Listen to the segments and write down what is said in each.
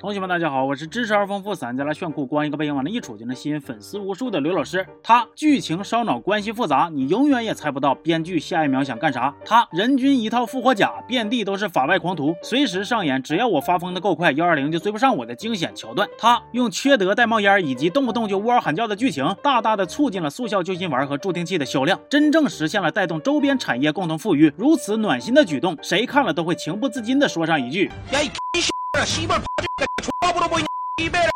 同学们，大家好，我是知识而丰富、散家来炫酷、光一个背影往那一杵就能吸引粉丝无数的刘老师。他剧情烧脑，关系复杂，你永远也猜不到编剧下一秒想干啥。他人均一套复活甲，遍地都是法外狂徒，随时上演只要我发疯的够快，幺二零就追不上我的惊险桥段。他用缺德带冒烟以及动不动就呜嗷喊叫的剧情，大大的促进了速效救心丸和助听器的销量，真正实现了带动周边产业共同富裕。如此暖心的举动，谁看了都会情不自禁的说上一句。耶 씨발 바지가 조합으로 보이냐 이베라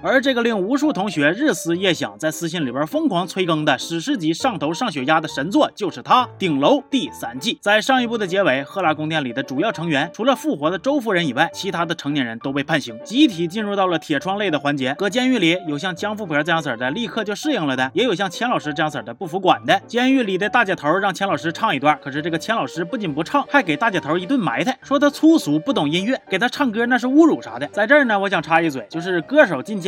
而这个令无数同学日思夜想，在私信里边疯狂催更的史诗级上头上血压的神作，就是它《顶楼》第三季。在上一部的结尾，赫拉宫殿里的主要成员，除了复活的周夫人以外，其他的成年人都被判刑，集体进入到了铁窗类的环节。搁监狱里，有像江富婆这样式的，立刻就适应了的，也有像钱老师这样式的不服管的。监狱里的大姐头让钱老师唱一段，可是这个钱老师不仅不唱，还给大姐头一顿埋汰，说他粗俗不懂音乐，给他唱歌那是侮辱啥的。在这儿呢，我想插一嘴，就是歌手进监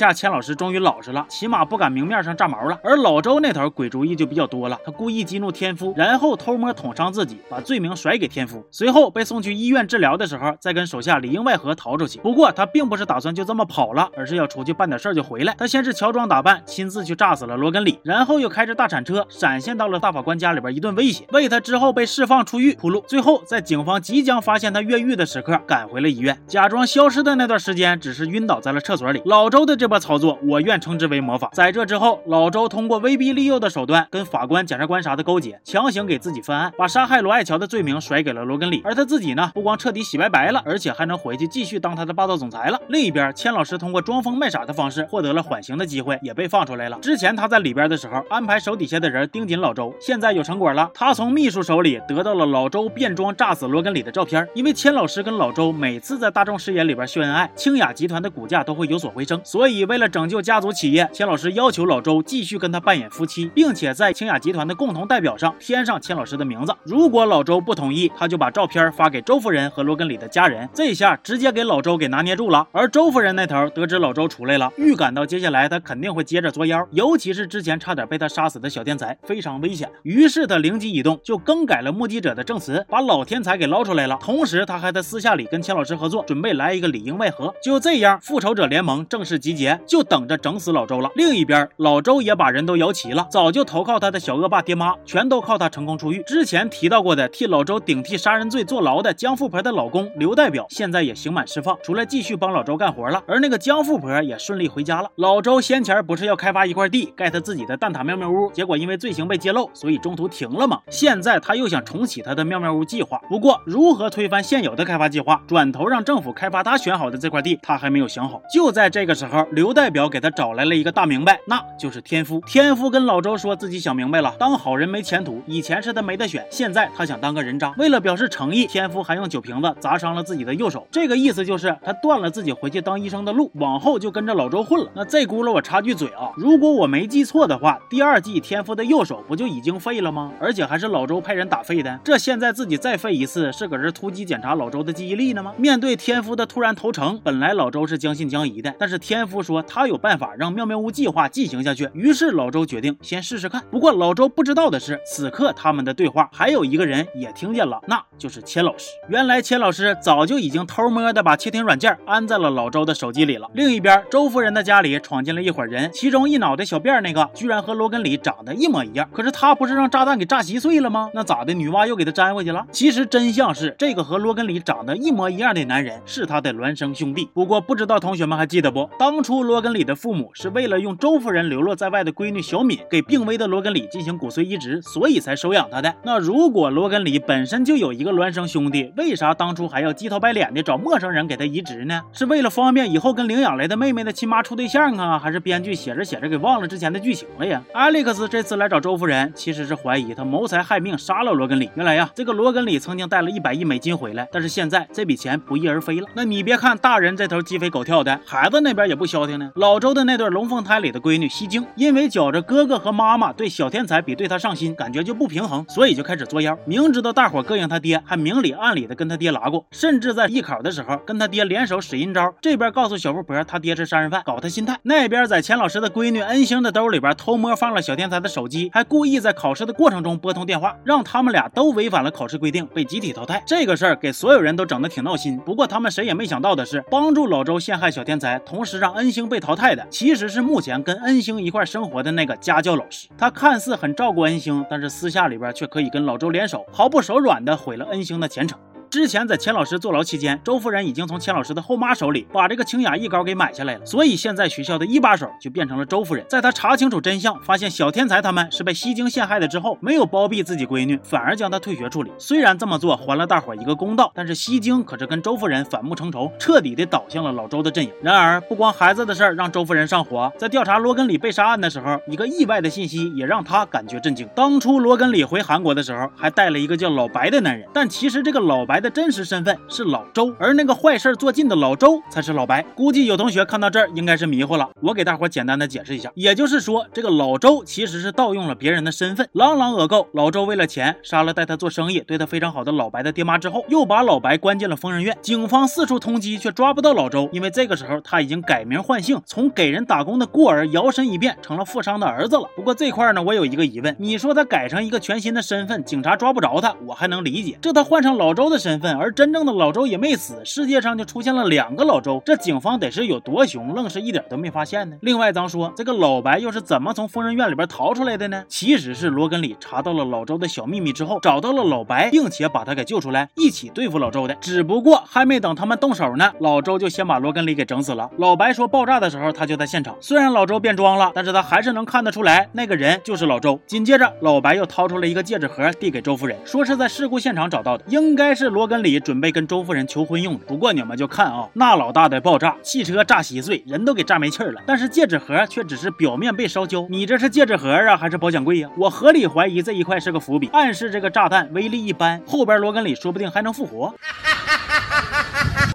下钱老师终于老实了，起码不敢明面上炸毛了。而老周那头鬼主意就比较多了，他故意激怒天夫，然后偷摸捅伤自己，把罪名甩给天夫。随后被送去医院治疗的时候，再跟手下里应外合逃出去。不过他并不是打算就这么跑了，而是要出去办点事儿就回来。他先是乔装打扮，亲自去炸死了罗根里，然后又开着大铲车闪现到了大法官家里边一顿威胁，为他之后被释放出狱铺路。最后在警方即将发现他越狱的时刻，赶回了医院。假装消失的那段时间，只是晕倒在了厕所里。老周的这波操作，我愿称之为魔法。在这之后，老周通过威逼利诱的手段，跟法官、检察官啥的勾结，强行给自己翻案，把杀害罗爱乔的罪名甩给了罗根里。而他自己呢，不光彻底洗白白了，而且还能回去继续当他的霸道总裁了。另一边，千老师通过装疯卖傻的方式获得了缓刑的机会，也被放出来了。之前他在里边的时候，安排手底下的人盯紧老周，现在有成果了。他从秘书手里得到了老周变装炸死罗根里的照片，因为千老师跟老周每次在大众视野里边秀恩爱，清雅集团的股价都会有所回升。所以为了拯救家族企业，千老师要求老周继续跟他扮演夫妻，并且在清雅集团的共同代表上添上千老师的名字。如果老周不同意，他就把照片发给周夫人和罗根里的家人。这下直接给老周给拿捏住了。而周夫人那头得知老周出来了，预感到接下来他肯定会接着作妖，尤其是之前差点被他杀死的小天才，非常危险。于是他灵机一动，就更改了目击者的证词，把老天才给捞出来了。同时，他还在私下里跟钱老师合作，准备来一个里应外合。就这样，复仇者联盟正式集结，就等着整死老周了。另一边，老周也把人都摇齐了，早就投靠他的小恶霸爹妈，全都靠他成功出狱。之前提到过的替老周顶替杀人罪坐牢的江富婆的老公刘代表，现在也刑满释放，出来继续帮老周干活了。而那个江富婆也顺利回家了。老周先前不是要开发一块地盖他自己的蛋挞妙妙屋，结果因为罪行被揭露，所以中途停了嘛。现在他又想重启他的妙妙屋计划，不过如何推翻现有的开发计划，转头让政府开发他选好的这块地，他还没有想好。就在这个时候，刘代表给他找来了一个大明白，那就是天夫。天夫跟老周说自己想明白了，当好人没前途，以前是他没得选，现在他想当个人渣。为了表示诚意，天夫还用酒瓶子砸伤了自己的右手，这个意思就是他断了自己回去当医生的路，往后就跟着老周混了。那这轱辘我插句嘴啊，如果我没记错的话，第二季天夫的右手不就已经废了吗？而且还是老周派人打废的，这现在自己再废一次，是搁这突击检查老周的记忆力呢吗？面对天夫的突然投诚，本来老周是将信将疑的，但是天夫说他有办法让妙妙屋计划进行下去，于是老周决定先试试看。不过老周不知道的是，此刻他们的对话还有一个人也听见了，那就是千老师。原来千老师早就已经偷摸的把窃听软件安在了老周的手机里了。另一边，周夫人的家里闯进了一伙人，其中一脑袋小辫那个居然和罗根里长得一模一样。可是他不是让炸弹给炸稀碎了吗？那咋的？女娲又给他粘回去了？其实真相是，这个和罗根里长得一模一样的男人是他的孪生兄弟。不过不知道同学们还记得不？当初初罗根里的父母是为了用周夫人流落在外的闺女小敏给病危的罗根里进行骨髓移植，所以才收养他的。那如果罗根里本身就有一个孪生兄弟，为啥当初还要鸡头白脸的找陌生人给他移植呢？是为了方便以后跟领养来的妹妹的亲妈处对象啊？还是编剧写着写着给忘了之前的剧情了呀？艾利克斯这次来找周夫人，其实是怀疑他谋财害命杀了罗根里。原来呀，这个罗根里曾经带了一百亿美金回来，但是现在这笔钱不翼而飞了。那你别看大人这头鸡飞狗跳的，孩子那边也不消停呢。老周的那对龙凤胎里的闺女西京，因为觉着哥哥和妈妈对小天才比对他上心，感觉就不平衡，所以就开始作妖。明知道大伙膈应他爹，还明里暗里的跟他爹拉过，甚至在艺考的时候跟他爹联手使阴招。这边告诉小富婆他爹是杀人犯，搞他心态；那边在钱老师的闺女恩星的兜里边偷摸放了小天才的手机，还故意在考试的过程中拨通电话，让他们俩都违反了考试规定，被集体淘汰。这个事儿给所有人都整得挺闹心。不过他们谁也没想到的是，帮助老周陷害小天才，同时让恩星被淘汰的，其实是目前跟恩星一块生活的那个家教老师。他看似很照顾恩星，但是私下里边却可以跟老周联手，毫不手软的毁了恩星的前程。之前在钱老师坐牢期间，周夫人已经从钱老师的后妈手里把这个清雅艺高给买下来了，所以现在学校的一把手就变成了周夫人。在她查清楚真相，发现小天才他们是被西京陷害的之后，没有包庇自己闺女，反而将她退学处理。虽然这么做还了大伙一个公道，但是西京可是跟周夫人反目成仇，彻底的倒向了老周的阵营。然而，不光孩子的事儿让周夫人上火，在调查罗根里被杀案的时候，一个意外的信息也让她感觉震惊。当初罗根里回韩国的时候，还带了一个叫老白的男人，但其实这个老白的真实身份。是老周，而那个坏事做尽的老周才是老白。估计有同学看到这儿应该是迷糊了，我给大伙简单的解释一下，也就是说，这个老周其实是盗用了别人的身份，朗朗恶购。老周为了钱杀了带他做生意、对他非常好的老白的爹妈之后，又把老白关进了疯人院。警方四处通缉，却抓不到老周，因为这个时候他已经改名换姓，从给人打工的孤儿摇身一变成了富商的儿子了。不过这块呢，我有一个疑问，你说他改成一个全新的身份，警察抓不着他，我还能理解。这他换成老周的身身份，而真正的老周也没死，世界上就出现了两个老周，这警方得是有多熊，愣是一点都没发现呢。另外，咱说这个老白又是怎么从疯人院里边逃出来的呢？其实是罗根里查到了老周的小秘密之后，找到了老白，并且把他给救出来，一起对付老周的。只不过还没等他们动手呢，老周就先把罗根里给整死了。老白说爆炸的时候他就在现场，虽然老周变装了，但是他还是能看得出来那个人就是老周。紧接着，老白又掏出了一个戒指盒递给周夫人，说是在事故现场找到的，应该是罗罗根里准备跟周夫人求婚用的。不过你们就看啊，那老大的爆炸，汽车炸稀碎，人都给炸没气儿了，但是戒指盒却只是表面被烧焦。你这是戒指盒啊，还是保险柜呀？我合理怀疑这一块是个伏笔，暗示这个炸弹威力一般，后边罗根里说不定还能复活。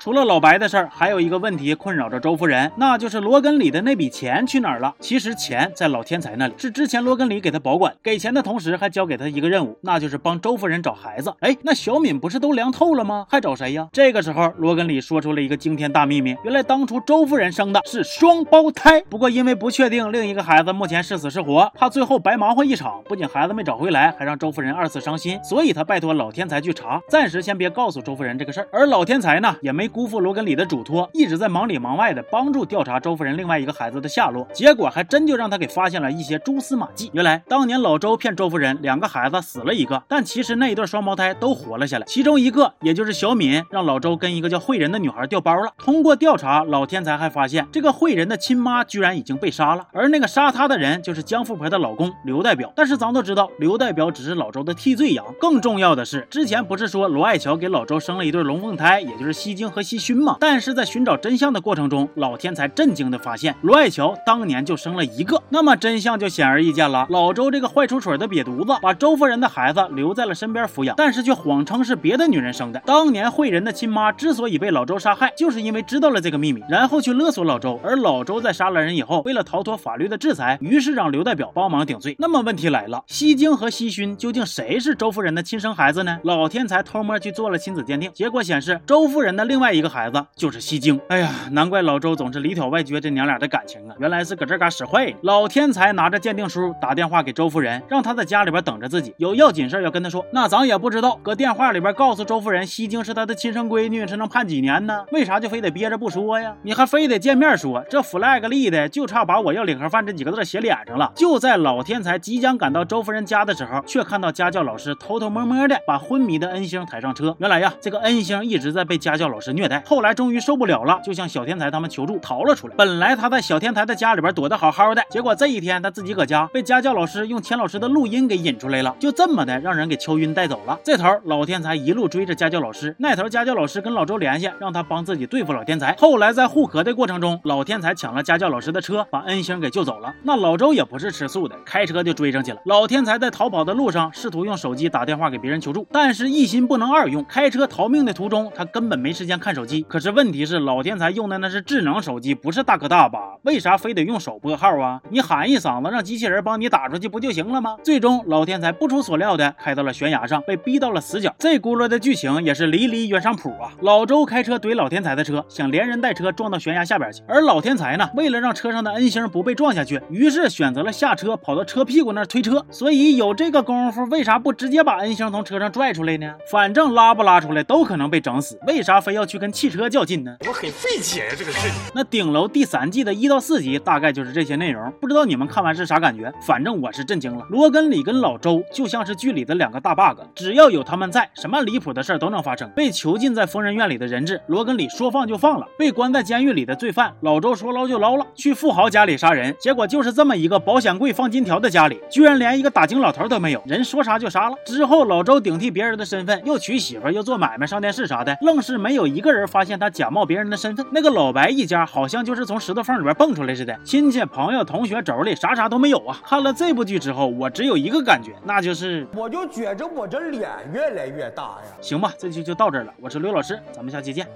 除了老白的事儿，还有一个问题困扰着周夫人，那就是罗根里的那笔钱去哪儿了？其实钱在老天才那里，是之前罗根里给他保管，给钱的同时还交给他一个任务，那就是帮周夫人找孩子。哎，那小敏不是都凉透了吗？还找谁呀？这个时候，罗根里说出了一个惊天大秘密，原来当初周夫人生的是双胞胎，不过因为不确定另一个孩子目前是死是活，怕最后白忙活一场，不仅孩子没找回来，还让周夫人二次伤心，所以他拜托老天才去查，暂时先别告诉周夫人这个事儿。而老天才呢，也没辜负罗根里的嘱托，一直在忙里忙外的帮助调查周夫人另外一个孩子的下落。结果还真就让他给发现了一些蛛丝马迹。原来当年老周骗周夫人两个孩子死了一个，但其实那一对双胞胎都活了下来。其中一个也就是小敏，让老周跟一个叫慧仁的女孩调包了。通过调查，老天才还发现这个慧仁的亲妈居然已经被杀了，而那个杀她的人就是江富婆的老公刘代表。但是咱都知道，刘代表只是老周的替罪羊。更重要的是，之前不是说罗爱乔给老周生了一对龙凤胎，也就是西京和西勋嘛？但是在寻找真相的过程中，老天才震惊的发现，罗爱乔当年就生了一个。那么真相就显而易见了。老周这个坏出水的瘪犊子，把周夫人的孩子留在了身边抚养，但是却谎称是别的女人生的。当年慧仁的亲妈之所以被老周杀害，就是因为知道了这个秘密，然后去勒索老周。而老周在杀了人以后，为了逃脱法律的制裁，于是让刘代表帮忙顶罪。那么问题来了，西京和西勋究竟谁是周夫人的亲生孩子呢？老天才偷摸去做了亲子鉴定，结果显示周夫人的另外一个孩子就是西京。哎呀，难怪老周总是里挑外撅这娘俩的感情啊，原来是搁这嘎使坏。老天才拿着鉴定书打电话给周夫人，让她在家里边等着自己，有要紧事要跟她说。那咱也不知道，搁电话里边告诉周夫人西京是她的亲生闺女，是能判几年呢？为啥就非得憋着不说呀？你还非得见面说？这 flag 立的就差把我要领盒饭这几个字写脸上了。就在老天才即将赶到周夫人家的时候，却看到家教老师偷偷摸摸的把昏迷的恩星抬上车。原来呀，这个恩星一直在被家教老师虐待。后来终于受不了了，就向小天才他们求助，逃了出来。本来他在小天才的家里边躲得好好的，结果这一天他自己搁家被家教老师用钱老师的录音给引出来了，就这么的让人给敲晕带走了。这头老天才一路追着家教老师，那头家教老师跟老周联系，让他帮自己对付老天才。后来在护壳的过程中，老天才抢了家教老师的车，把恩星给救走了。那老周也不是吃素的，开车就追上去了。老天才在逃跑的路上试图用手机打电话给别人求助，但是一心不能二用，开车逃命的途中他根本没时间看手机。可是问题是老天才用的那是智能手机，不是大哥大吧？为啥非得用手拨号啊？你喊一嗓子，让机器人帮你打出去不就行了吗？最终老天才不出所料的开到了悬崖上，被逼到了死角。这轱辘的剧情也是离离原上谱啊！老周开车怼老天才的车，想连人带车撞到悬崖下边去，而老天才呢，为了让车上的恩星不被撞下去，于是选择了下车跑到车屁股那推车。所以有这个功夫，为啥不直接把恩星从车上拽出来呢？反正拉不拉出来都可能被整死，为啥非要去跟汽车较劲呢？我很费解呀，这个事情。那顶楼第三季的一到四集大概就是这些内容，不知道你们看完是啥感觉？反正我是震惊了。罗根里跟老周就像是剧里的两个大 bug，只要有他们在，什么离谱的事儿都能发生。被囚禁在疯人院里的人质，罗根里说放就放了；被关在监狱里的罪犯，老周说捞就捞了。去富豪家里杀人，结果就是这么一个保险柜放金条的家里，居然连一个打金老头都没有，人说杀就杀了。之后老周顶替别人的身份，又娶媳妇，又做买卖，上电视啥的，愣是没有一个人发现他假冒别人的身份。那个老白一家好像就是从石头缝里边蹦出来似的，亲戚、朋友、同学、妯娌啥啥都没有啊。看了这部剧之后，我只有一个感觉，那就是我就觉着我这脸越来越大呀。行吧，这期就到这儿了。我是刘老师，咱们下期见。